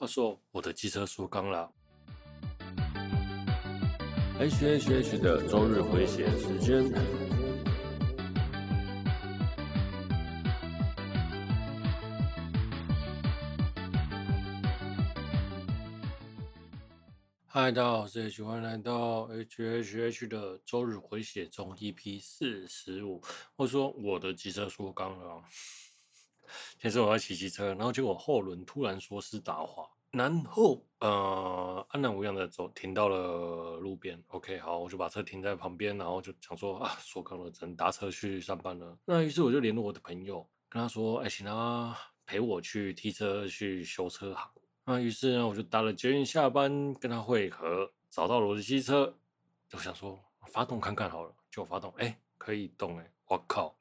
话说我的机车缩缸了。H H H 的周日回血时间。嗨，大家好，我是 H，欢迎来到 H H H 的周日回血中 EP 四十五。我说我的机车缩缸了。其实我在骑机车，然后结果后轮突然说是打滑，然后呃安然无恙的走停到了路边。OK，好，我就把车停在旁边，然后就想说啊，缩缸了，只能搭车去上班了。那于是我就联络我的朋友，跟他说，哎，请他陪我去提车去修车行。那于是呢，我就搭了捷运下班跟他会合，找到了我的机车，就想说发动看看好了，就发动，哎，可以动，哎，我靠！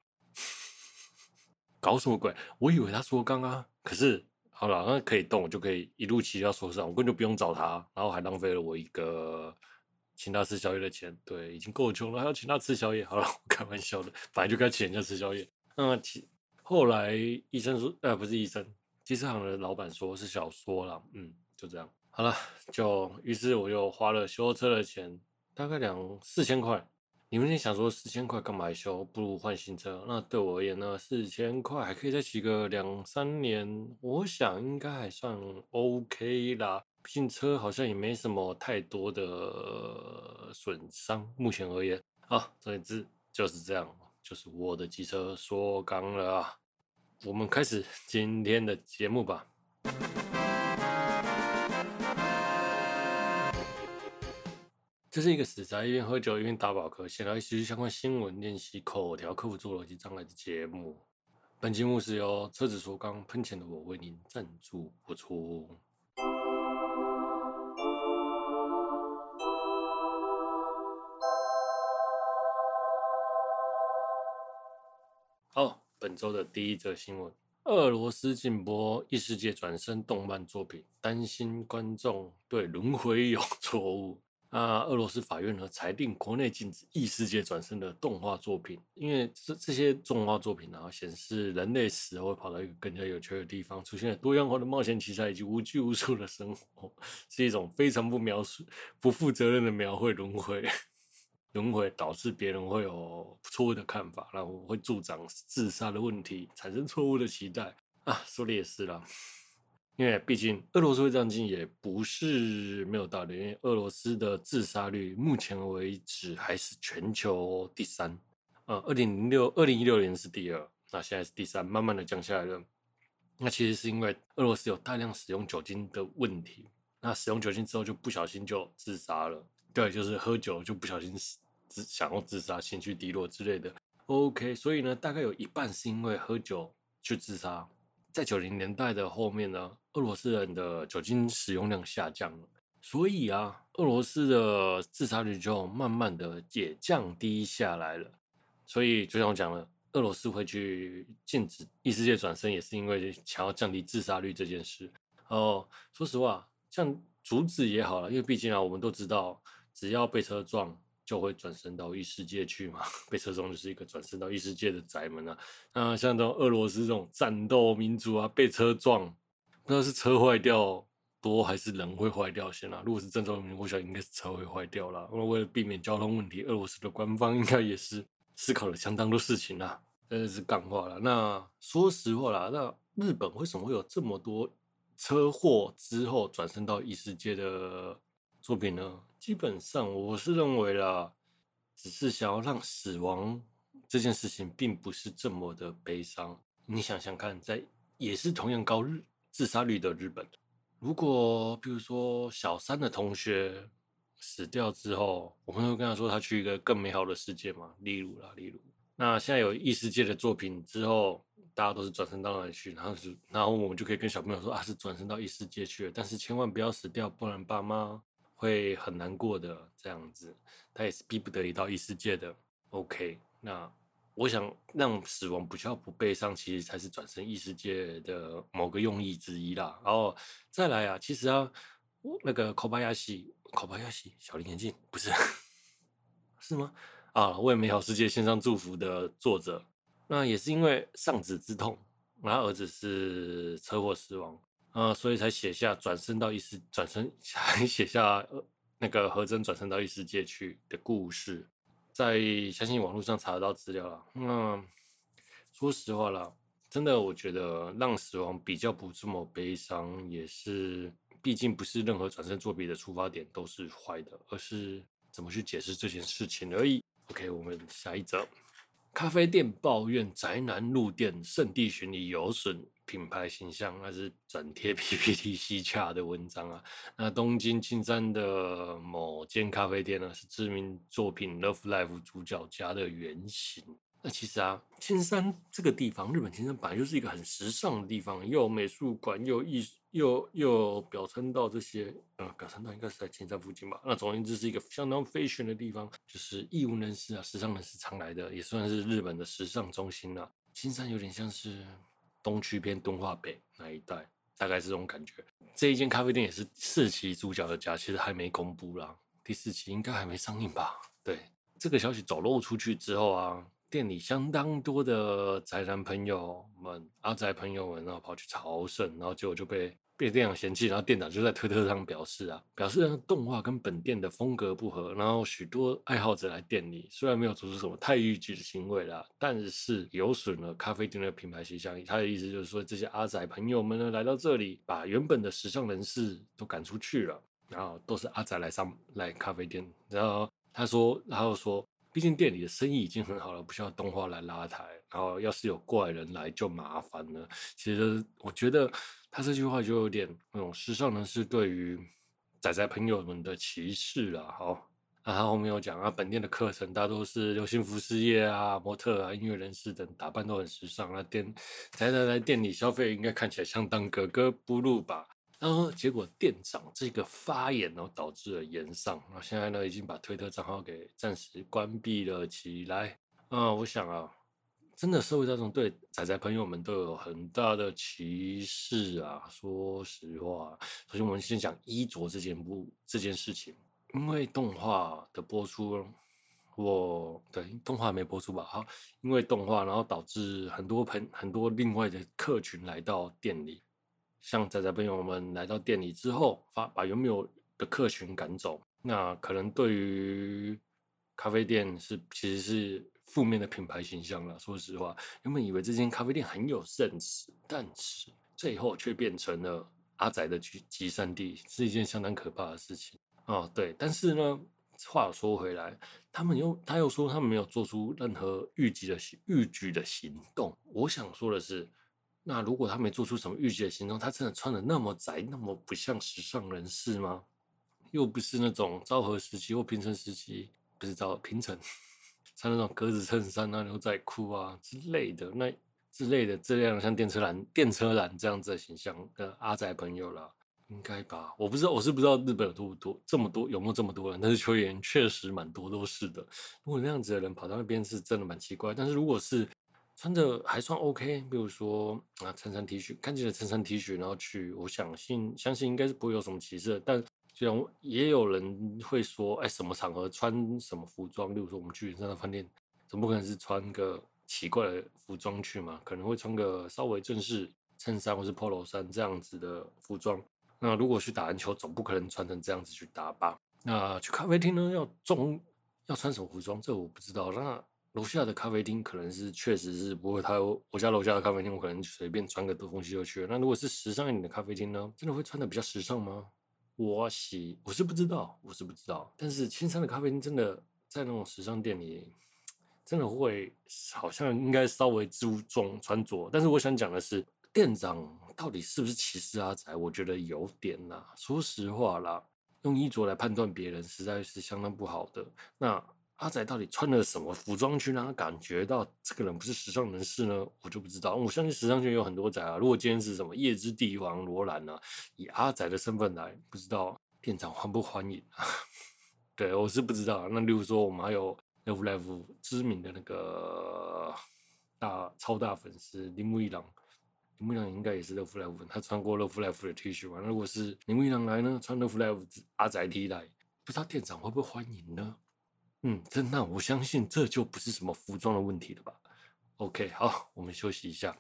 搞什么鬼？我以为他缩缸啊！可是好了，那可以动，我就可以一路骑到车上，我根本就不用找他，然后还浪费了我一个请他吃宵夜的钱。对，已经够穷了，还要请他吃宵夜。好了，我开玩笑的，反正就该请人家吃宵夜。那其后来医生说，呃，不是医生，机车行的老板说是小说了。嗯，就这样。好了，就于是我又花了修车的钱，大概两四千块。你们想说四千块干嘛修？不如换新车。那对我而言呢？四千块还可以再骑个两三年，我想应该还算 OK 啦。毕竟车好像也没什么太多的损伤，目前而言。好，总之就是这样，就是我的机车缩缸了啊。我们开始今天的节目吧。这是一个死宅一边喝酒一边打饱嗝，闲聊一些相关新闻、练习口条、克服自我逻辑障碍的节目。本节目是由车子缩缸喷钱的我为您赞助播出。好，本周的第一则新闻：俄罗斯禁播异世界转生动漫作品，担心观众对轮回有 错误。啊，俄罗斯法院呢裁定国内禁止异世界转生的动画作品，因为这这些动画作品呢显示人类死后会跑到一个更加有趣的地方，出现了多样化的冒险奇才以及无拘无束的生活，是一种非常不描述、不负责任的描绘轮回。轮回导致别人会有错误的看法，然后会助长自杀的问题，产生错误的期待啊，说的也是啦。因为毕竟俄罗斯会这样禁也不是没有道理，因为俄罗斯的自杀率目前为止还是全球第三。呃，二零零六、二零一六年是第二，那现在是第三，慢慢的降下来了。那其实是因为俄罗斯有大量使用酒精的问题，那使用酒精之后就不小心就自杀了。对，就是喝酒就不小心自，想要自杀、情绪低落之类的。OK，所以呢，大概有一半是因为喝酒去自杀。在九零年代的后面呢，俄罗斯人的酒精使用量下降了，所以啊，俄罗斯的自杀率就慢慢的也降低下来了。所以就像我讲了，俄罗斯会去禁止异世界转生，也是因为想要降低自杀率这件事。哦，说实话，像阻止也好了，因为毕竟啊，我们都知道，只要被车撞。就会转生到异世界去嘛？被车撞就是一个转生到异世界的宅门啊。那像这种俄罗斯这种战斗民族啊，被车撞，不知道是车坏掉多还是人会坏掉先啦。如果是战斗民族，我想应该是车会坏掉啦。那为了避免交通问题，俄罗斯的官方应该也是思考了相当多事情啦。真的是干话了。那说实话啦，那日本为什么会有这么多车祸之后转生到异世界的？作品呢，基本上我是认为啦，只是想要让死亡这件事情并不是这么的悲伤。你想想看，在也是同样高日自杀率的日本，如果比如说小三的同学死掉之后，我们会跟他说他去一个更美好的世界嘛？例如啦，例如，那现在有异世界的作品之后，大家都是转生到哪里去？然后是，然后我们就可以跟小朋友说啊，是转生到异世界去了，但是千万不要死掉，不然爸妈。会很难过的这样子，他也是逼不得已到异世界的。OK，那我想让死亡比较不悲伤，其实才是转生异世界的某个用意之一啦。然后再来啊，其实啊，那个 Kobayashi，Kobayashi 小林眼镜不是 是吗？啊，为美好世界献上祝福的作者，那也是因为丧子之痛，然后儿子是车祸死亡。呃，所以才写下转身到异世，转身才 写下、呃、那个何真转身到异世界去的故事，在相信网络上查得到资料了。那说实话啦，真的，我觉得让死亡比较不这么悲伤，也是，毕竟不是任何转身作弊的出发点都是坏的，而是怎么去解释这件事情而已。OK，我们下一则。咖啡店抱怨宅男入店，圣地巡礼有损品牌形象，那是整贴 PPT 西洽的文章啊。那东京青山的某间咖啡店呢，是知名作品《Love Life》主角家的原型。那其实啊，青山这个地方，日本青山本来就是一个很时尚的地方，又有美术馆，又艺术，又又表参道这些，呃，表参道应该是在青山附近吧？那总而言之是一个相当 fashion 的地方，就是艺文人士啊、时尚人士常来的，也算是日本的时尚中心了。青山有点像是东区偏敦化北那一带，大概是这种感觉。这一间咖啡店也是四期主角的家，其实还没公布啦，第四期应该还没上映吧？对，这个消息走漏出去之后啊。店里相当多的宅男朋友们、阿宅朋友们，然后跑去朝圣，然后结果就被被店长嫌弃，然后店长就在推特上表示啊，表示动画跟本店的风格不合，然后许多爱好者来店里，虽然没有做出什么太逾矩的行为啦，但是有损了咖啡店的品牌形象。他的意思就是说，这些阿仔朋友们呢，来到这里，把原本的时尚人士都赶出去了，然后都是阿仔来上来咖啡店，然后他说，然后说。毕竟店里的生意已经很好了，不需要动画来拉抬。然后要是有怪人来就麻烦了。其实我觉得他这句话就有点那种时尚人士对于仔仔朋友们的歧视了。好，然后后面有讲啊，本店的课程大多是流行服饰业啊、模特啊、音乐人士等，打扮都很时尚。那店宅宅来店里消费，应该看起来相当格格不入吧？然后结果店长这个发言，然后导致了炎上。那现在呢，已经把推特账号给暂时关闭了起来。啊，我想啊，真的社会大众对仔仔朋友们都有很大的歧视啊。说实话，首先我们先讲衣着这件部这件事情，因为动画的播出，我对动画没播出吧？好，因为动画，然后导致很多朋很多另外的客群来到店里。像仔仔朋友们来到店里之后，发把有没有的客群赶走，那可能对于咖啡店是其实是负面的品牌形象了。说实话，原本以为这间咖啡店很有盛世但是最后却变成了阿宅的集集散地，是一件相当可怕的事情哦，对，但是呢，话说回来，他们又他又说他们没有做出任何逾矩的预举的行动。我想说的是。那如果他没做出什么逾矩的行动，他真的穿的那么宅，那么不像时尚人士吗？又不是那种昭和时期或平成时期，不是昭平成，穿那种格子衬衫啊、牛仔裤啊之类的，那之类的这样像电车男、电车男这样子的形象的阿仔朋友啦，应该吧？我不知道，我是不知道日本有多多这么多有没有这么多人，但是球员确实蛮多都是的。如果那样子的人跑到那边是真的蛮奇怪，但是如果是。穿着还算 OK，比如说啊，衬衫 T 恤，看起来衬衫 T 恤，然后去，我相信相信应该是不会有什么歧视。但这样也有人会说，哎，什么场合穿什么服装？例如说我们去山的饭店，总不可能是穿个奇怪的服装去嘛？可能会穿个稍微正式衬衫或是 Polo 衫这样子的服装。那如果去打篮球，总不可能穿成这样子去打吧？那去咖啡厅呢，要中要穿什么服装？这我不知道。那。楼下的咖啡厅可能是确实是不会，他我家楼下的咖啡厅，我可能随便穿个东西就去了。那如果是时尚一点的咖啡厅呢？真的会穿的比较时尚吗？我喜我是不知道，我是不知道。但是青山的咖啡厅真的在那种时尚店里，真的会好像应该稍微注重穿着。但是我想讲的是，店长到底是不是歧视阿宅？我觉得有点啦。说实话啦，用衣着来判断别人，实在是相当不好的。那。阿宅到底穿了什么服装去让他感觉到这个人不是时尚人士呢？我就不知道。我相信时尚圈有很多宅啊。如果今天是什么夜之帝王罗兰呢？以阿宅的身份来，不知道店长欢不欢迎啊？对，我是不知道。那例如说，我们还有 Love Live 知名的那个大超大粉丝铃木一郎，铃木一郎应该也是 Love Live，他穿过 Love Live 的 T 恤吧？如果是铃木一郎来呢，穿 Love Live 阿宅 T 来，不知道店长会不会欢迎呢？嗯，真那我相信这就不是什么服装的问题了吧？OK，好，我们休息一下。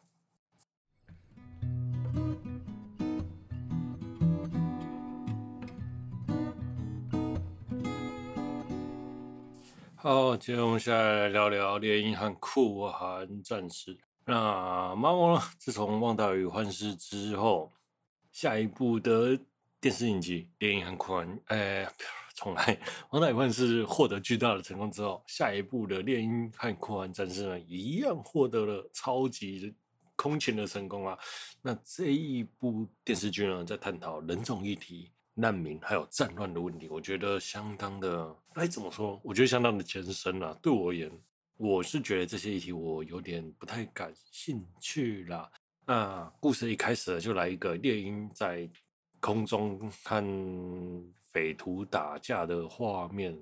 好，今天我们下来,来聊聊猎鹰和酷寒战士。那猫猫？自从《旺达与幻视》之后，下一部的电视影集《猎鹰和酷寒》哎。重来，《旺达与幻视》获得巨大的成功之后，下一部的《猎鹰和酷寒战士》呢，一样获得了超级空前的成功啊。那这一部电视剧呢，在探讨人种议题。难民还有战乱的问题，我觉得相当的，哎，怎么说？我觉得相当的艰深啦。对我而言，我是觉得这些议题我有点不太感兴趣啦。那故事一开始就来一个猎鹰在空中看匪徒打架的画面，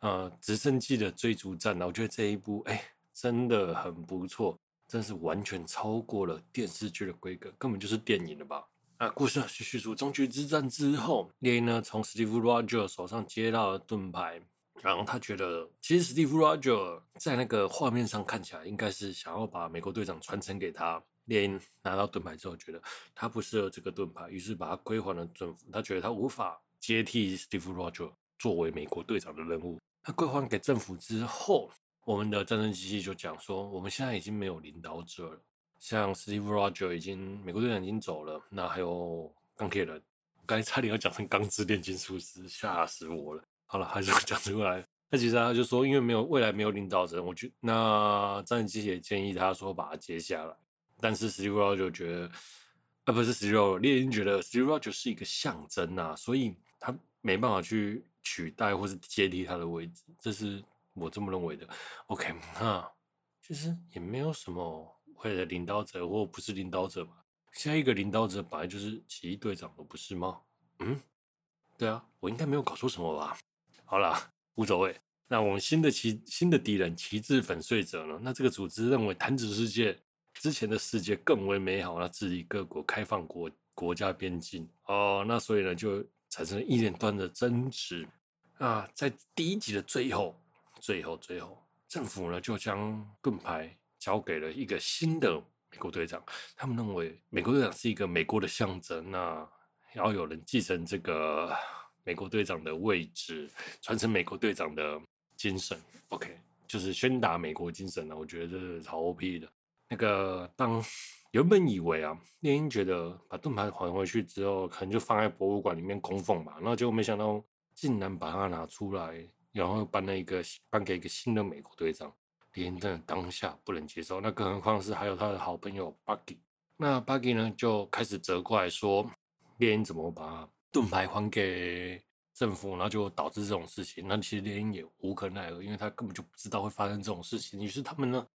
呃，直升机的追逐战，我觉得这一部哎，真的很不错，真是完全超过了电视剧的规格，根本就是电影了吧。啊，故事继续说，终局之战之后，猎鹰呢从史蒂夫·罗杰手上接到了盾牌，然后他觉得，其实史蒂夫·罗杰在那个画面上看起来应该是想要把美国队长传承给他。猎鹰拿到盾牌之后，觉得他不适合这个盾牌，于是把他归还了政府。他觉得他无法接替史蒂夫·罗杰作为美国队长的任务。他归还给政府之后，我们的战争机器就讲说，我们现在已经没有领导者了。像史蒂夫·罗杰已经，美国队长已经走了，那还有钢铁人，刚才差点要讲成钢之炼金术师，吓死我了。好了，还是讲出来。那其实他就说，因为没有未来没有领导者，我觉那战争机也建议他说把他接下来。但是史蒂夫·罗杰觉得，啊不是史蒂夫·猎鹰觉得史蒂夫·罗杰是一个象征啊，所以他没办法去取代或是接替他的位置，这是我这么认为的。OK，那其实也没有什么。会的领导者或不是领导者嘛？下一个领导者本来就是奇异队长，不是吗？嗯，对啊，我应该没有搞错什么吧？好啦，无所谓。那我们新的奇新的敌人旗帜粉碎者呢？那这个组织认为弹指世界之前的世界更为美好，那治理各国开放国国家边境哦。那所以呢，就产生了一连串的争执啊。在第一集的最后，最后，最后，政府呢就将盾牌。交给了一个新的美国队长，他们认为美国队长是一个美国的象征，那要有人继承这个美国队长的位置，传承美国队长的精神。OK，就是宣达美国精神呢，我觉得这是超 OP 的。那个当原本以为啊，猎鹰觉得把盾牌还回去之后，可能就放在博物馆里面供奉吧，然后结果没想到竟然把它拿出来，然后颁了一个颁给一个新的美国队长。猎鹰的当下不能接受，那更何况是还有他的好朋友 Bucky。那 Bucky 呢就开始责怪说，猎鹰怎么把盾牌还给政府，然后就导致这种事情。那其实猎鹰也无可奈何，因为他根本就不知道会发生这种事情。于是他们呢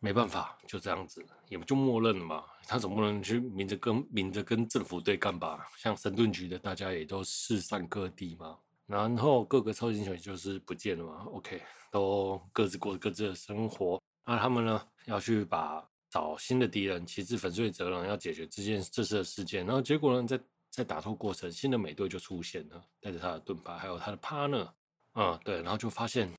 没办法，就这样子，也不就默认了嘛。他总不能去明着跟明着跟政府对干吧？像神盾局的大家也都四散各地嘛。然后各个超级英雄就是不见了嘛，OK，都各自过各自的生活。那他们呢要去把找新的敌人，旗帜粉碎者呢要解决这件这次的事件。然后结果呢，在在打斗过程，新的美队就出现了，带着他的盾牌，还有他的 partner，嗯，对，然后就发现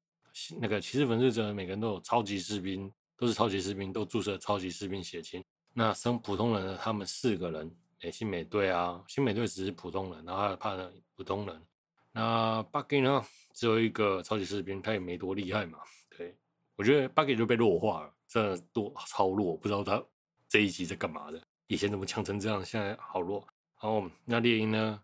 那个骑士粉碎者每个人都有超级士兵，都是超级士兵，都注射超级士兵血清。那生普通人呢，他们四个人，诶，新美队啊，新美队只是普通人，然后他的 partner 普通人。那 Bucky 呢？只有一个超级士兵，他也没多厉害嘛。对，我觉得 Bucky 就被弱化了，真的多超弱，不知道他这一集在干嘛的。以前怎么强成这样，现在好弱。然后那猎鹰呢，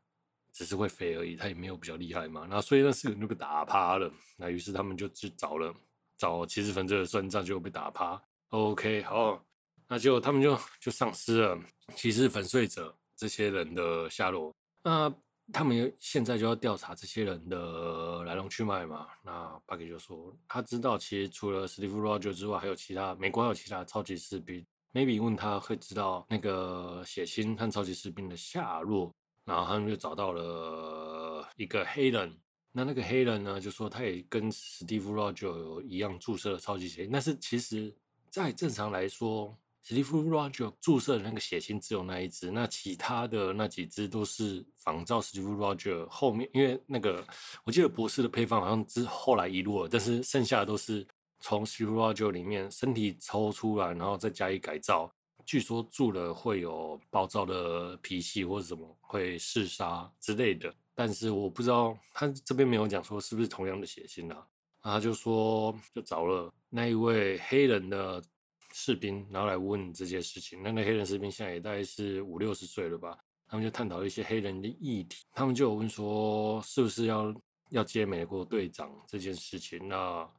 只是会飞而已，他也没有比较厉害嘛。那所以那四个人就被打趴了。那于是他们就去找了找骑士粉碎者算账，就被打趴。OK，好，那就他们就就丧失了骑士粉碎者这些人的下落。那。他们现在就要调查这些人的来龙去脉嘛？那巴克就说他知道，其实除了史蒂夫·罗杰之外，还有其他美国还有其他超级士兵。Maybe 问他会知道那个血腥和超级士兵的下落，然后他们就找到了一个黑人。那那个黑人呢，就说他也跟史蒂夫·罗杰一样注射了超级血清，但是其实，在正常来说。史蒂夫·罗杰注射的那个血清只有那一支，那其他的那几支都是仿照史蒂夫·罗杰后面，因为那个我记得博士的配方好像之后来遗落了，但是剩下的都是从史蒂夫·罗杰里面身体抽出来，然后再加以改造。据说注了会有暴躁的脾气或者什么会嗜杀之类的，但是我不知道他这边没有讲说是不是同样的血型啊。他就说，就找了那一位黑人的士兵，然后来问这件事情。那个黑人士兵现在也大概是五六十岁了吧？他们就探讨一些黑人的议题。他们就有问说，是不是要要接美国队长这件事情？那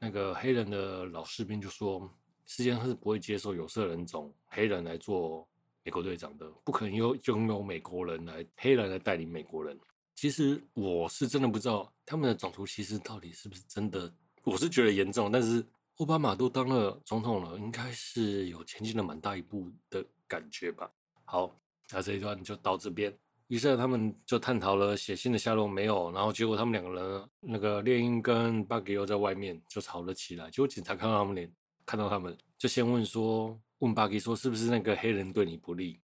那个黑人的老士兵就说，世界上是不会接受有色人种黑人来做美国队长的，不可能有拥有美国人来黑人来带领美国人。其实我是真的不知道他们的种族歧视到底是不是真的，我是觉得严重。但是奥巴马都当了总统了，应该是有前进了蛮大一步的感觉吧。好，那这一段就到这边。于是他们就探讨了写信的下落没有，然后结果他们两个人，那个猎鹰跟巴吉又在外面就吵了起来。结果警察看到他们脸，看到他们就先问说，问巴吉说是不是那个黑人对你不利？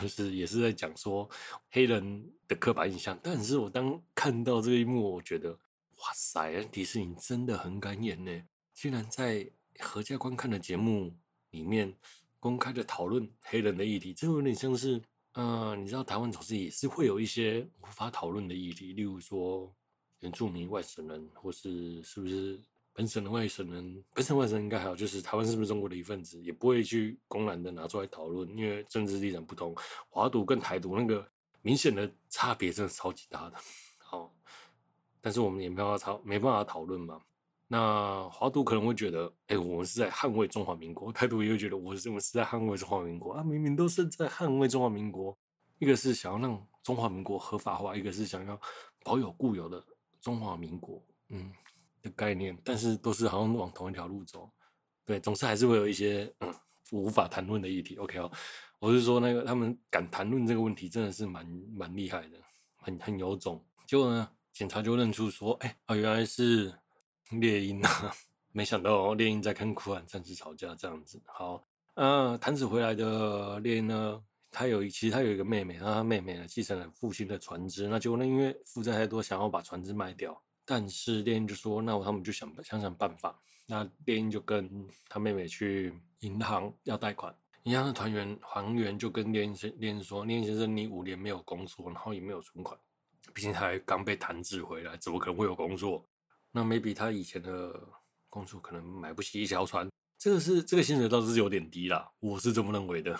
就是也是在讲说黑人的刻板印象，但是我当看到这一幕，我觉得哇塞，迪士尼真的很敢演呢！居然在阖家观看的节目里面公开的讨论黑人的议题，这有点像是，嗯、你知道台湾总是也是会有一些无法讨论的议题，例如说原住民、外省人，或是是不是？本省的外省人，本省外省人应该还好，就是台湾是不是中国的一份子，也不会去公然的拿出来讨论，因为政治立场不同。华独跟台独那个明显的差别真的超级大的，好，但是我们也没办法讨，没办法讨论嘛。那华独可能会觉得，哎、我们是在捍卫中华民国；台独也会觉得，我我们是在捍卫中华民国啊，明明都是在捍卫中华民国。一个是想要让中华民国合法化，一个是想要保有固有的中华民国，嗯。的概念，但是都是好像往同一条路走，对，总是还是会有一些嗯无法谈论的议题。OK 哦，我是说那个他们敢谈论这个问题，真的是蛮蛮厉害的，很很有种。结果呢，警察就认出说，哎啊，原来是 猎鹰啊！没想到猎鹰在跟酷寒战士吵架这样子。好，嗯、呃，弹指回来的猎鹰呢，他有其实他有一个妹妹，然后他妹妹呢继承了父亲的船只，那结果呢，因为负债太多，想要把船只卖掉。但是猎鹰就说：“那我他们就想想想办法。”那猎鹰就跟他妹妹去银行要贷款。银行的团员黄员就跟猎鹰先猎鹰说：“猎鹰先生，你五年没有工作，然后也没有存款，毕竟他还刚被弹指回来，怎么可能会有工作？那 maybe 他以前的工作可能买不起一条船。这个是这个薪水倒是有点低啦，我是这么认为的。”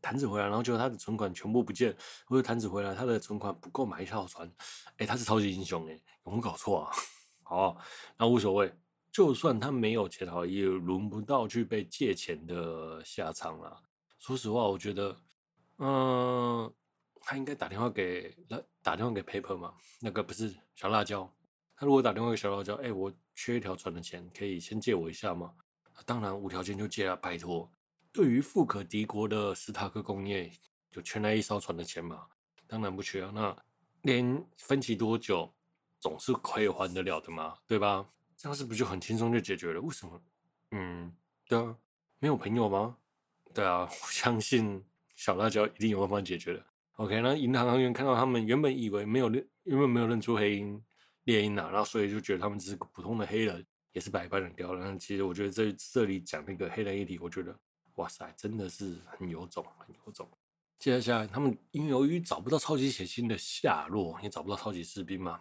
弹指回来，然后结果他的存款全部不见，或者弹指回来，他的存款不够买一条船。哎，他是超级英雄哎，有没有搞错啊？好，那无所谓，就算他没有钱，好也轮不到去被借钱的下场了。说实话，我觉得，嗯，他应该打电话给打电话给 Paper 嘛，那个不是小辣椒。他如果打电话给小辣椒，哎，我缺一条船的钱，可以先借我一下吗？当然，无条件就借啊，拜托。对于富可敌国的斯塔克工业，就缺那一艘船的钱嘛？当然不缺啊。那连分期多久，总是可以还得了的嘛，对吧？这样是不是就很轻松就解决了？为什么？嗯，对啊，没有朋友吗？对啊，我相信小辣椒一定有办法解决的。OK，那银行行员看到他们原本以为没有认，原本没有认出黑鹰猎鹰啊，然后所以就觉得他们只是个普通的黑人，也是百般的刁难。其实我觉得这这里讲那个黑人议题，我觉得。哇塞，真的是很有种，很有种。接下来，他们因为由于找不到超级血清的下落，也找不到超级士兵嘛，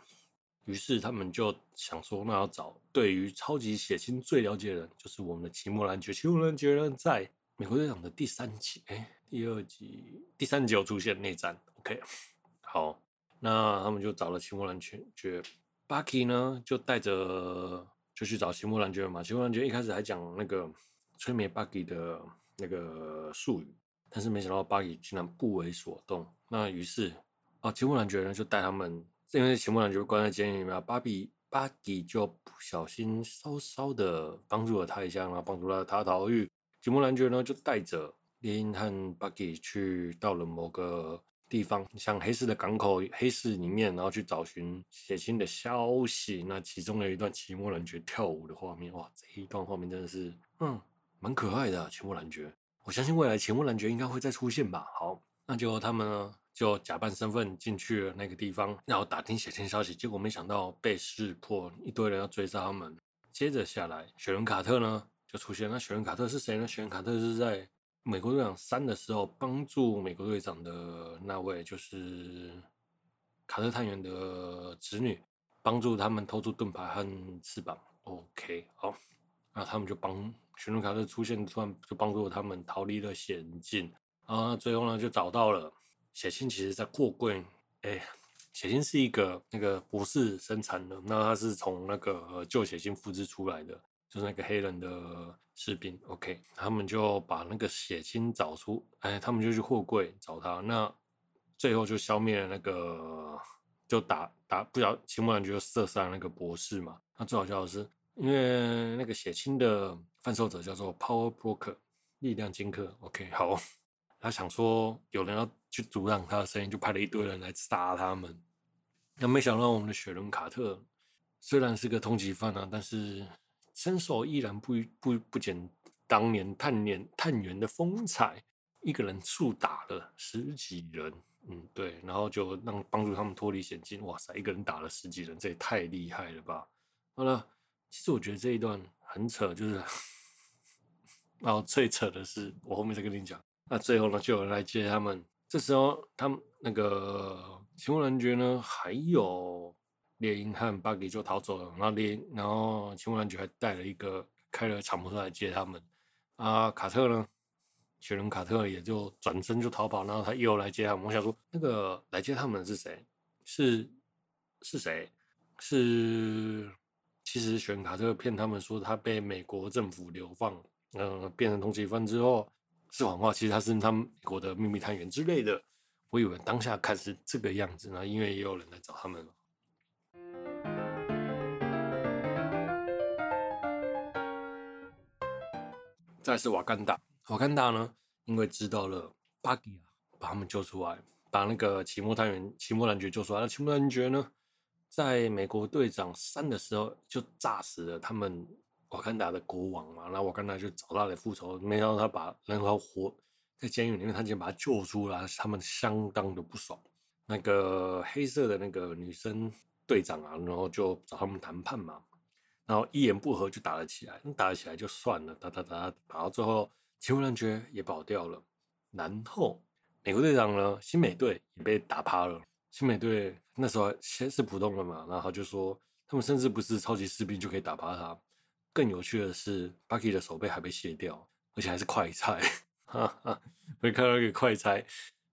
于是他们就想说，那要找对于超级血清最了解的人，就是我们的奇木兰爵。奇木兰爵呢，在美国队长的第三集，哎，第二集、第三集有出现内战。OK，好，那他们就找了奇木兰爵。Bucky 呢，就带着就去找奇木兰爵嘛。奇木兰爵一开始还讲那个催眠 Bucky 的。那个术语，但是没想到巴吉竟然不为所动。那于是啊，奇莫兰爵呢就带他们，因为奇莫兰爵关在监狱里面，巴比巴比就不小心稍稍的帮助了他一下，然后帮助了他逃狱。奇莫兰爵呢就带着猎鹰和巴比去到了某个地方，像黑市的港口、黑市里面，然后去找寻血腥的消息。那其中有一段奇莫兰爵跳舞的画面，哇，这一段画面真的是，嗯。蛮可爱的奇莫兰爵，我相信未来奇莫兰爵应该会再出现吧。好，那就他们呢就假扮身份进去了那个地方，然后打听血清消息，结果没想到被识破，一堆人要追杀他们。接着下来，雪伦卡特呢就出现。那雪伦卡特是谁呢？雪伦卡特是在美国队长三的时候帮助美国队长的那位，就是卡特探员的侄女，帮助他们偷出盾牌和翅膀。OK，好，那他们就帮寻路卡特出现，突然就帮助他们逃离了险境。啊，最后呢就找到了血清，其实在货柜，哎，血清是一个那个博士生产的，那他是从那个旧血清复制出来的，就是那个黑人的士兵。OK，他们就把那个血清找出，哎，他们就去货柜找他，那最后就消灭了那个。就打打不晓，秦木兰就射杀那个博士嘛。那最好笑的是，因为那个血清的贩售者叫做 Power Broker 力量掮客。OK，好，他想说有人要去阻挡他的生意，就派了一堆人来杀他们。那没想到我们的雪伦卡特虽然是个通缉犯啊，但是身手依然不不不减当年探员探员的风采，一个人数打了十几人。嗯，对，然后就让帮助他们脱离险境。哇塞，一个人打了十几人，这也太厉害了吧！好了，其实我觉得这一段很扯，就是，然后最扯的是，我后面再跟你讲。那最后呢，就有人来接他们。这时候，他们那个秦木男爵呢，还有猎鹰和巴吉就逃走了。然后猎鹰，然后秦木男爵还带了一个开了敞篷车来接他们。啊，卡特呢？雪人卡特也就转身就逃跑，然后他又来接他们。我想说，那个来接他们的是谁？是是谁？是其实雪伦卡特骗他们说他被美国政府流放，嗯、变成通缉犯之后是谎话。其实他是他们美国的秘密探员之类的。我以为当下看是这个样子，那因为也有人来找他们。再是瓦干达。瓦干达呢，因为知道了巴吉啊，把他们救出来，把那个奇莫探员、奇莫男爵救出来。那奇莫男爵呢，在美国队长三的时候就炸死了他们瓦坎达的国王嘛。那瓦坎达就找他来复仇，没想到他把人还活在监狱里面，他竟然把他救出来，他们相当的不爽。那个黑色的那个女生队长啊，然后就找他们谈判嘛，然后一言不合就打了起来。打了起来就算了，打打打打到最后。奇木男爵也跑掉了，然后美国队长呢，新美队也被打趴了。新美队那时候先是普通人嘛，然后就说他们甚至不是超级士兵就可以打趴他。更有趣的是，巴基的手背还被卸掉，而且还是快拆。哈哈，我看到一个快拆，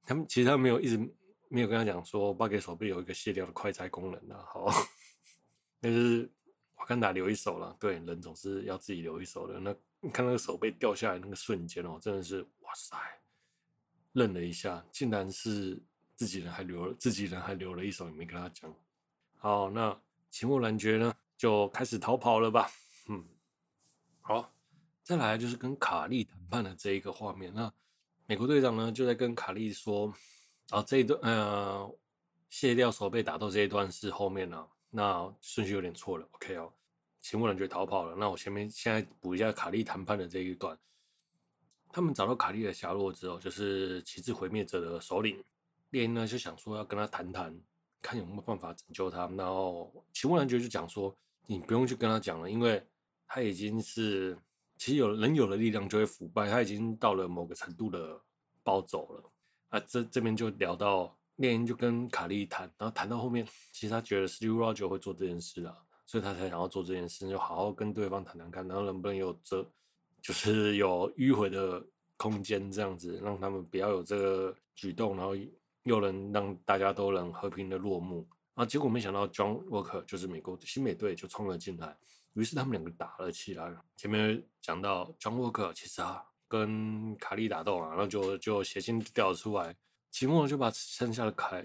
他们其实他没有一直没有跟他讲说巴基手背有一个卸掉的快拆功能的。好，但是瓦干达留一手了，对，人总是要自己留一手的。那。你看那个手被掉下来那个瞬间哦，真的是哇塞！愣了一下，竟然是自己人还留了自己人还留了一手，也没跟他讲。好，那奇木兰爵呢就开始逃跑了吧？嗯，好，再来就是跟卡利谈判的这一个画面。那美国队长呢就在跟卡利说，啊，这一段呃卸掉手被打斗这一段是后面呢，那顺序有点错了。OK 哦。秦木兰爵逃跑了。那我前面现在补一下卡利谈判的这一段。他们找到卡利的下落之后，就是旗帜毁灭者的首领猎鹰呢，就想说要跟他谈谈，看有没有办法拯救他。然后秦木男爵就讲说：“你不用去跟他讲了，因为他已经是其实有人有了力量就会腐败，他已经到了某个程度的暴走了。”啊，这这边就聊到猎鹰就跟卡利谈，然后谈到后面，其实他觉得 Steve Roger 会做这件事啊。所以他才想要做这件事，就好好跟对方谈谈看，然后能不能有这，就是有迂回的空间，这样子让他们不要有这个举动，然后又能让大家都能和平的落幕。啊，结果没想到 John Walker 就是美国新美队就冲了进来，于是他们两个打了起来。前面讲到 John Walker 其实啊跟卡利打斗啊，然后就就血清掉了出来，期末就把剩下的凯。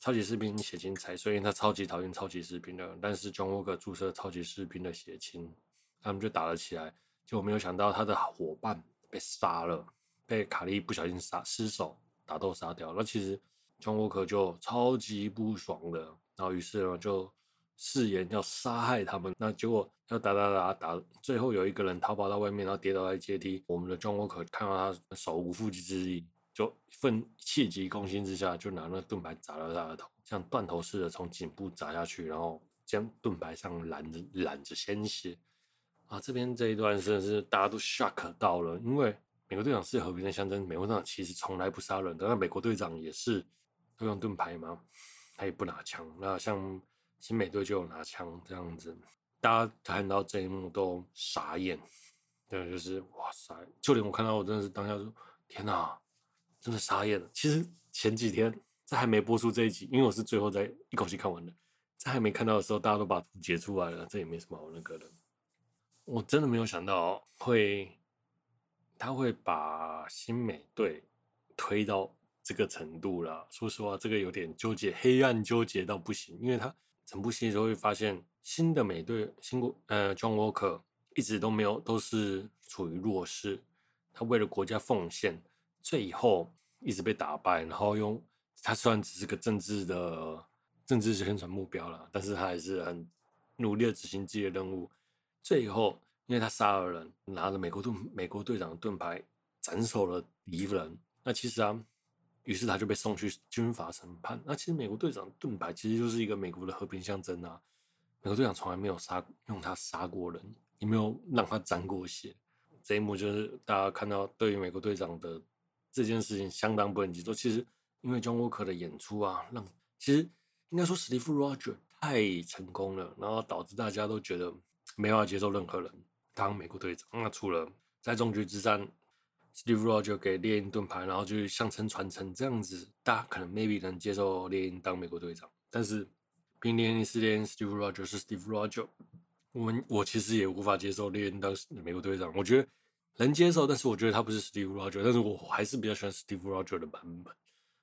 超级士兵血清才，所以他超级讨厌超级士兵的。但是 John Walker 注射超级士兵的血清，他们就打了起来。结果没有想到他的伙伴被杀了，被卡利不小心杀失手打斗杀掉。那其实 John Walker 就超级不爽的，然后于是呢就誓言要杀害他们。那结果要打打打打，最后有一个人逃跑到外面，然后跌倒在阶梯。我们的 John Walker 看到他手无缚鸡之力。就奋气急攻心之下，就拿那盾牌砸了他的头，像断头似的从颈部砸下去，然后将盾牌上染着染着鲜血。啊，这边这一段真的是大家都 shock 到了，因为美国队长是和平的象征，美国队长其实从来不杀人的，那美国队长也是都用盾牌吗？他也不拿枪。那像新美队就有拿枪这样子。大家看到这一幕都傻眼，对，就是哇塞！就连我看到我真的是当下说天哪，真的傻眼了。其实前几天在还没播出这一集，因为我是最后在一口气看完的，在还没看到的时候，大家都把图截出来了，这也没什么好那个的。我真的没有想到会，他会把新美队推到这个程度了。说实话，这个有点纠结，黑暗纠结到不行，因为他。整部戏时候会发现，新的美队新国呃，John Walker 一直都没有都是处于弱势，他为了国家奉献，最后一直被打败，然后用他虽然只是个政治的政治宣传目标了，但是他还是很努力的执行自己的任务。最后，因为他杀了人，拿着美国盾美国队长的盾牌斩首了敌人，那其实啊。于是他就被送去军法审判。那其实美国队长盾牌其实就是一个美国的和平象征啊。美国队长从来没有杀用他杀过人，也没有让他沾过血。这一幕就是大家看到对于美国队长的这件事情相当不能接受。其实因为 John Walker 的演出啊，让其实应该说史蒂夫·罗杰太成功了，然后导致大家都觉得没法接受任何人当美国队长。那除了在终局之战。Steve Rogers 给猎鹰盾牌，然后就是象征传承这样子，大家可能 maybe 能接受猎鹰当美国队长，但是并猎鹰是猎鹰，Steve Rogers 是 Steve Rogers，我们我其实也无法接受猎鹰当美国队长，我觉得能接受，但是我觉得他不是 Steve Rogers，但是我还是比较喜欢 Steve Rogers 的版本。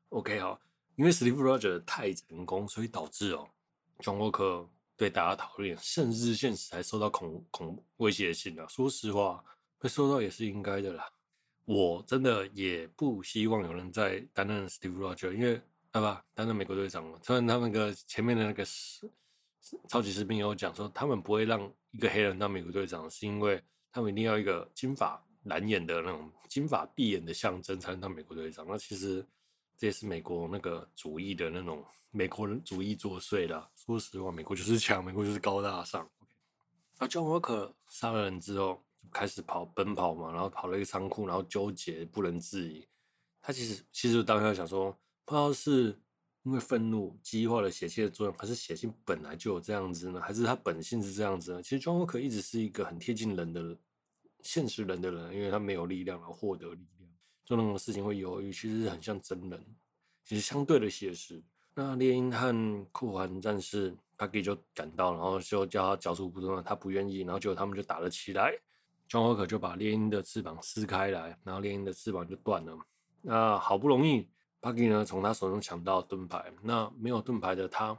OK 好，因为 Steve Rogers 太成功，所以导致哦，John Walker 对大家讨厌，甚至现实还收到恐恐威胁信啊。说实话，会收到也是应该的啦。我真的也不希望有人再担任 Steve Rogers，因为对吧，担任美国队长嘛。虽然他们那个前面的那个超级士兵有讲说，他们不会让一个黑人当美国队长，是因为他们一定要一个金发蓝眼的那种金发碧眼的象征才能当美国队长。那其实这也是美国那个主义的那种美国人主义作祟啦。说实话，美国就是强，美国就是高大上。那 John Walker 杀了人之后。开始跑奔跑嘛，然后跑了一个仓库，然后纠结不能自已。他其实其实当下想说，不知道是因为愤怒激化了血清的作用，还是血清本来就有这样子呢？还是他本性是这样子呢？其实庄沃克一直是一个很贴近人的现实人的人，因为他没有力量而获得力量，做那种事情会犹豫，其实很像真人，其实相对的写实。那猎鹰和酷寒战士他给就赶到，然后就叫他交出武装，他不愿意，然后结果他们就打了起来。John Walker 就把猎鹰的翅膀撕开来，然后猎鹰的翅膀就断了。那好不容易，Bucky 呢从他手中抢到盾牌，那没有盾牌的他，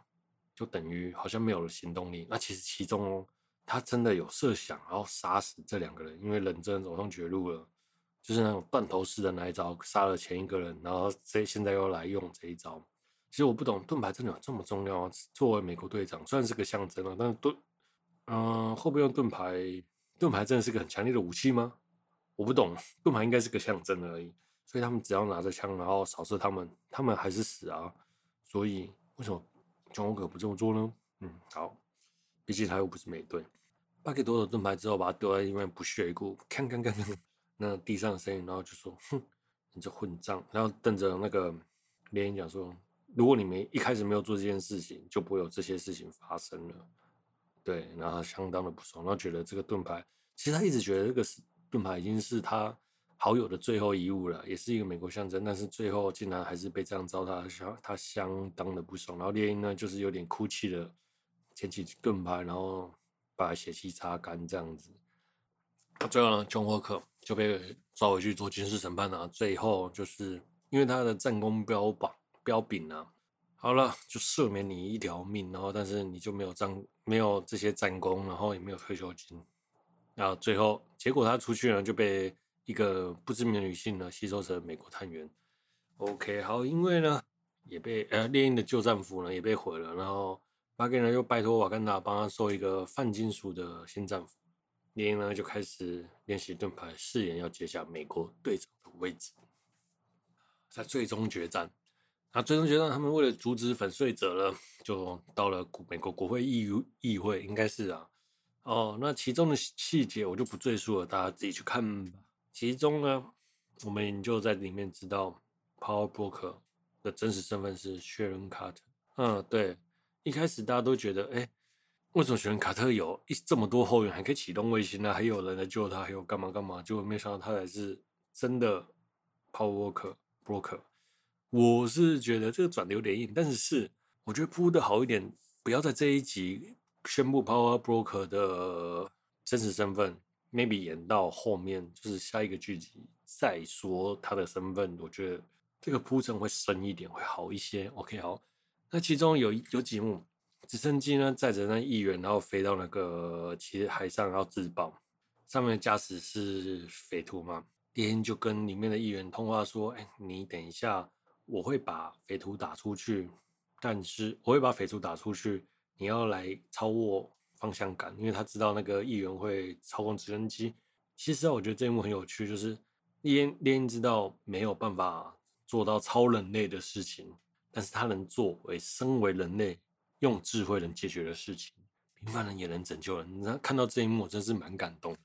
就等于好像没有了行动力。那其实其中，他真的有设想，然后杀死这两个人，因为人真走上绝路了，就是那种断头式的那一招，杀了前一个人，然后这现在又来用这一招。其实我不懂盾牌真的有这么重要吗？作为美国队长，虽然是个象征啊，但是盾，嗯、呃，会不会用盾牌？盾牌真的是个很强烈的武器吗？我不懂，盾牌应该是个象征而已。所以他们只要拿着枪，然后扫射他们，他们还是死啊。所以为什么 John Walker 不这么做呢？嗯，好，毕竟他又不是美队。巴克夺走盾牌之后，把他丢在一边不屑一顾，看看看看那地上的声音，然后就说：“哼，你这混账！”然后瞪着那个猎鹰讲说：“如果你没一开始没有做这件事情，就不会有这些事情发生了。”对，然后相当的不爽，然后觉得这个盾牌，其实他一直觉得这个是盾牌已经是他好友的最后遗物了，也是一个美国象征，但是最后竟然还是被这样糟蹋，相他相当的不爽。然后猎鹰呢，就是有点哭泣的捡起盾牌，然后把血迹擦干这样子。最后呢琼霍克就被抓回去做军事审判了。最后就是因为他的战功标榜标炳啊。好了，就赦免你一条命，然后但是你就没有战，没有这些战功，然后也没有退休金。然后最后结果他出去呢，就被一个不知名的女性呢吸收成美国探员。OK，好，因为呢也被呃猎鹰的旧战俘呢也被毁了，然后巴给呢又拜托瓦干达帮他收一个泛金属的新战俘。猎鹰呢就开始练习盾牌，誓言要接下美国队长的位置，在最终决战。那最终决战，他们为了阻止粉碎者呢，就到了美国国会议议会，应该是啊。哦，那其中的细节我就不赘述了，大家自己去看吧。其中呢，我们就在里面知道，Power Broker 的真实身份是 Sharon Carter。嗯，对，一开始大家都觉得，哎，为什么选卡特有一这么多后援，还可以启动卫星呢？还有人来救他，还有干嘛干嘛？结果没想到他才是真的 power worker broker。我是觉得这个转的有点硬，但是是我觉得铺的好一点，不要在这一集宣布 power broker 的真实身份，maybe 演到后面就是下一个剧集再说他的身份，我觉得这个铺陈会深一点，会好一些。OK，好，那其中有有几幕。直升机呢，载着那议员，然后飞到那个其实海上要自爆，上面的驾驶是匪徒嘛？猎鹰就跟里面的议员通话说：“哎，你等一下，我会把匪徒打出去，但是我会把匪徒打出去，你要来操握方向感，因为他知道那个议员会操控直升机。其实啊我觉得这一幕很有趣，就是猎鹰猎鹰知道没有办法做到超人类的事情，但是他能作为身为人类。”用智慧能解决的事情，平凡人也能拯救人。那看到这一幕，真是蛮感动的。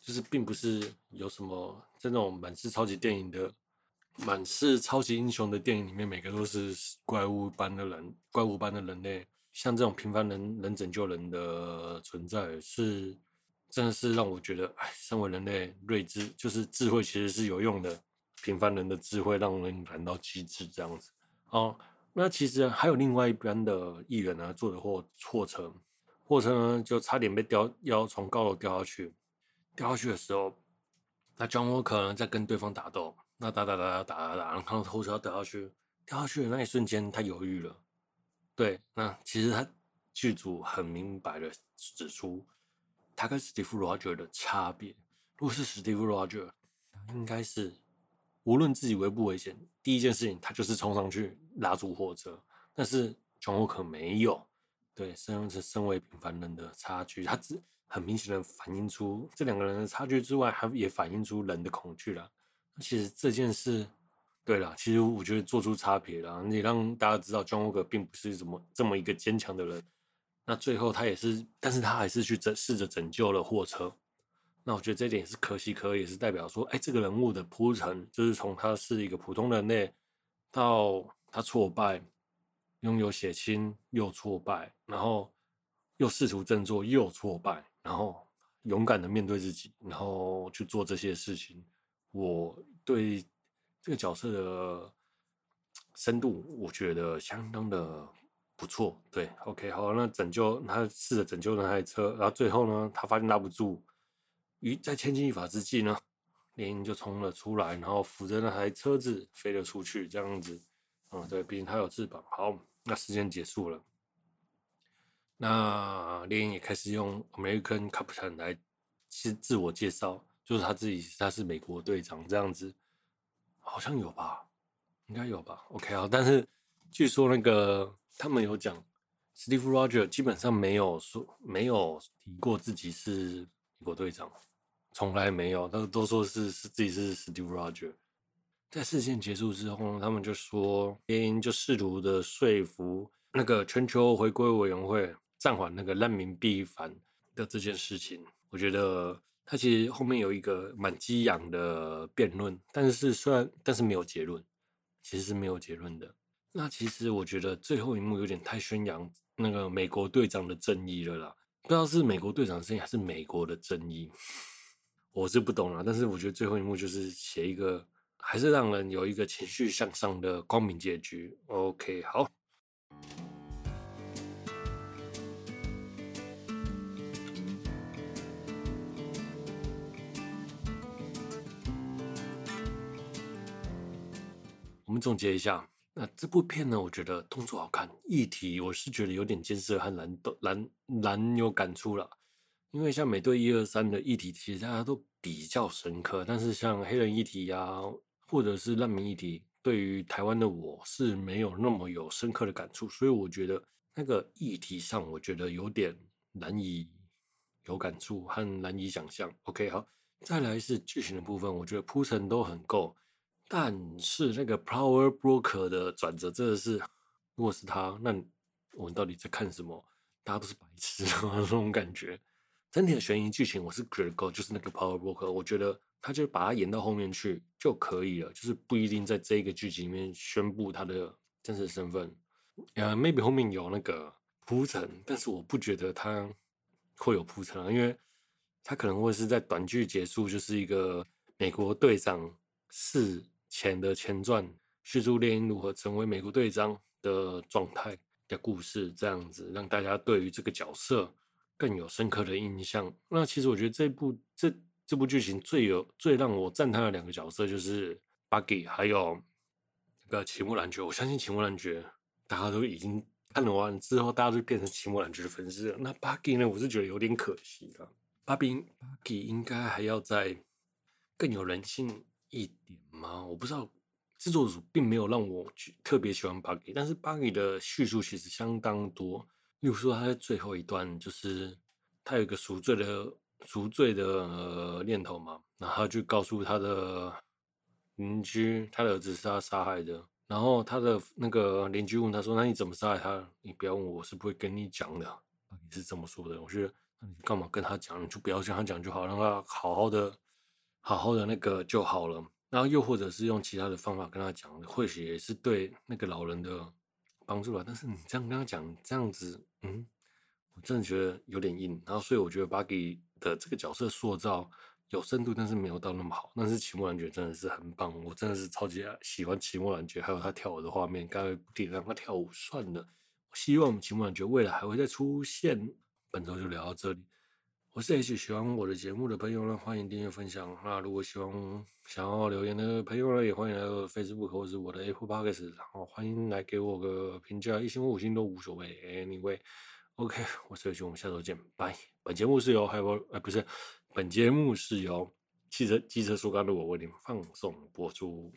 就是并不是有什么这种满是超级电影的、满是超级英雄的电影里面，每个都是怪物般的人、怪物般的人类。像这种平凡人能拯救人的存在，是真的是让我觉得，哎，身为人类，睿智就是智慧，其实是有用的。平凡人的智慧让人感到机智，这样子哦。那其实还有另外一边的议员呢，坐的货货车，货车呢就差点被掉，要从高楼掉下去。掉下去的时候，那 John Walker 呢在跟对方打斗，那打打打打打打，然后看到货车掉下去，掉下去的那一瞬间，他犹豫了。对，那其实他剧组很明白的指出，他跟史蒂夫·罗杰的差别。如果是史蒂夫·罗杰，应该是。无论自己危不危险，第一件事情他就是冲上去拉住货车。但是琼沃克没有，对，身是身为平凡人的差距，他只很明显的反映出这两个人的差距之外，还也反映出人的恐惧了。其实这件事，对了，其实我觉得做出差别了，你让大家知道庄沃克并不是怎么这么一个坚强的人。那最后他也是，但是他还是去拯试着拯救了货车。那我觉得这点也是可喜可贺，也是代表说，哎，这个人物的铺陈，就是从他是一个普通人类，到他挫败，拥有血亲又挫败，然后又试图振作又挫败，然后勇敢的面对自己，然后去做这些事情。我对这个角色的深度，我觉得相当的不错。对，OK，好，那拯救他试着拯救那台车，然后最后呢，他发现拉不住。于在千钧一发之际呢，猎鹰就冲了出来，然后扶着那台车子飞了出去，这样子，嗯，对，毕竟它有翅膀。好，那时间结束了，那猎鹰也开始用 American Captain 来自自我介绍，就是他自己他是美国队长这样子，好像有吧，应该有吧。OK 啊，但是据说那个他们有讲，Steve Rogers 基本上没有说没有提过自己是美国队长。从来没有，他都说是是自己是 Steve Rogers。在事件结束之后，他们就说，猎鹰就试图的说服那个全球回归委员会暂缓那个难民避难的这件事情。我觉得他其实后面有一个蛮激昂的辩论，但是虽然但是没有结论，其实是没有结论的。那其实我觉得最后一幕有点太宣扬那个美国队长的正义了啦，不知道是美国队长的正义还是美国的正义。我是不懂了，但是我觉得最后一幕就是写一个，还是让人有一个情绪向上的光明结局。OK，好。我们总结一下，那这部片呢，我觉得动作好看，议题我是觉得有点艰涩和难难难有感触了。因为像美队一二三的议题，其实大家都比较深刻，但是像黑人议题啊，或者是难民议题，对于台湾的我是没有那么有深刻的感触，所以我觉得那个议题上，我觉得有点难以有感触和难以想象。OK，好，再来是剧情的部分，我觉得铺陈都很够，但是那个 Power Broker 的转折真的是，如果是他，那我们到底在看什么？大家都是白痴 那种感觉。整体的悬疑剧情我是觉得够，就是那个 Power Broker，我觉得他就把它演到后面去就可以了，就是不一定在这个剧情里面宣布他的真实身份。呃，maybe 后面有那个铺陈，但是我不觉得他会有铺陈啊，因为他可能会是在短剧结束，就是一个美国队长是前的前传，叙述猎鹰如何成为美国队长的状态的故事，这样子让大家对于这个角色更有深刻的印象。那其实我觉得这部这这部剧情最有最让我赞叹的两个角色就是 Bucky 还有那个齐木兰觉。我相信齐木兰觉大家都已经看了完之后，大家都变成齐木兰觉的粉丝了。那 Bucky 呢，我是觉得有点可惜了。Bucky Bucky 应该还要再更有人性一点吗？我不知道。制作组并没有让我去特别喜欢 Bucky，但是 Bucky 的叙述其实相当多。例如说，他在最后一段，就是他有一个赎罪的赎罪的、呃、念头嘛，然后他就告诉他的邻居，他的儿子是他杀害的。然后他的那个邻居问他说：“那你怎么杀害他？你不要问我，是不会跟你讲的。”你是这么说的。我觉得，你干嘛跟他讲？你就不要跟他讲就好，让他好好的、好好的那个就好了。然后又或者是用其他的方法跟他讲，或许也是对那个老人的帮助吧。但是你这样跟他讲，这样子，嗯，我真的觉得有点硬。然后所以我觉得 Bucky 的这个角色塑造有深度，但是没有到那么好。但是齐木兰觉真的是很棒，我真的是超级喜欢齐木兰觉，还有他跳舞的画面，刚才不停让他跳舞算了。我希望齐木兰觉未来还会再出现。本周就聊到这里。我是 H，喜欢我的节目的朋友呢，欢迎订阅分享。那如果喜欢想要留言的朋友呢，也欢迎来到 Facebook 或是我的 Apple Podcast，然后欢迎来给我个评价，一星或五星都无所谓。Anyway，OK，我是 H，我们下周见，拜。本节目是由还有呃不是，本节目是由汽车机车说干路我为您放送播出。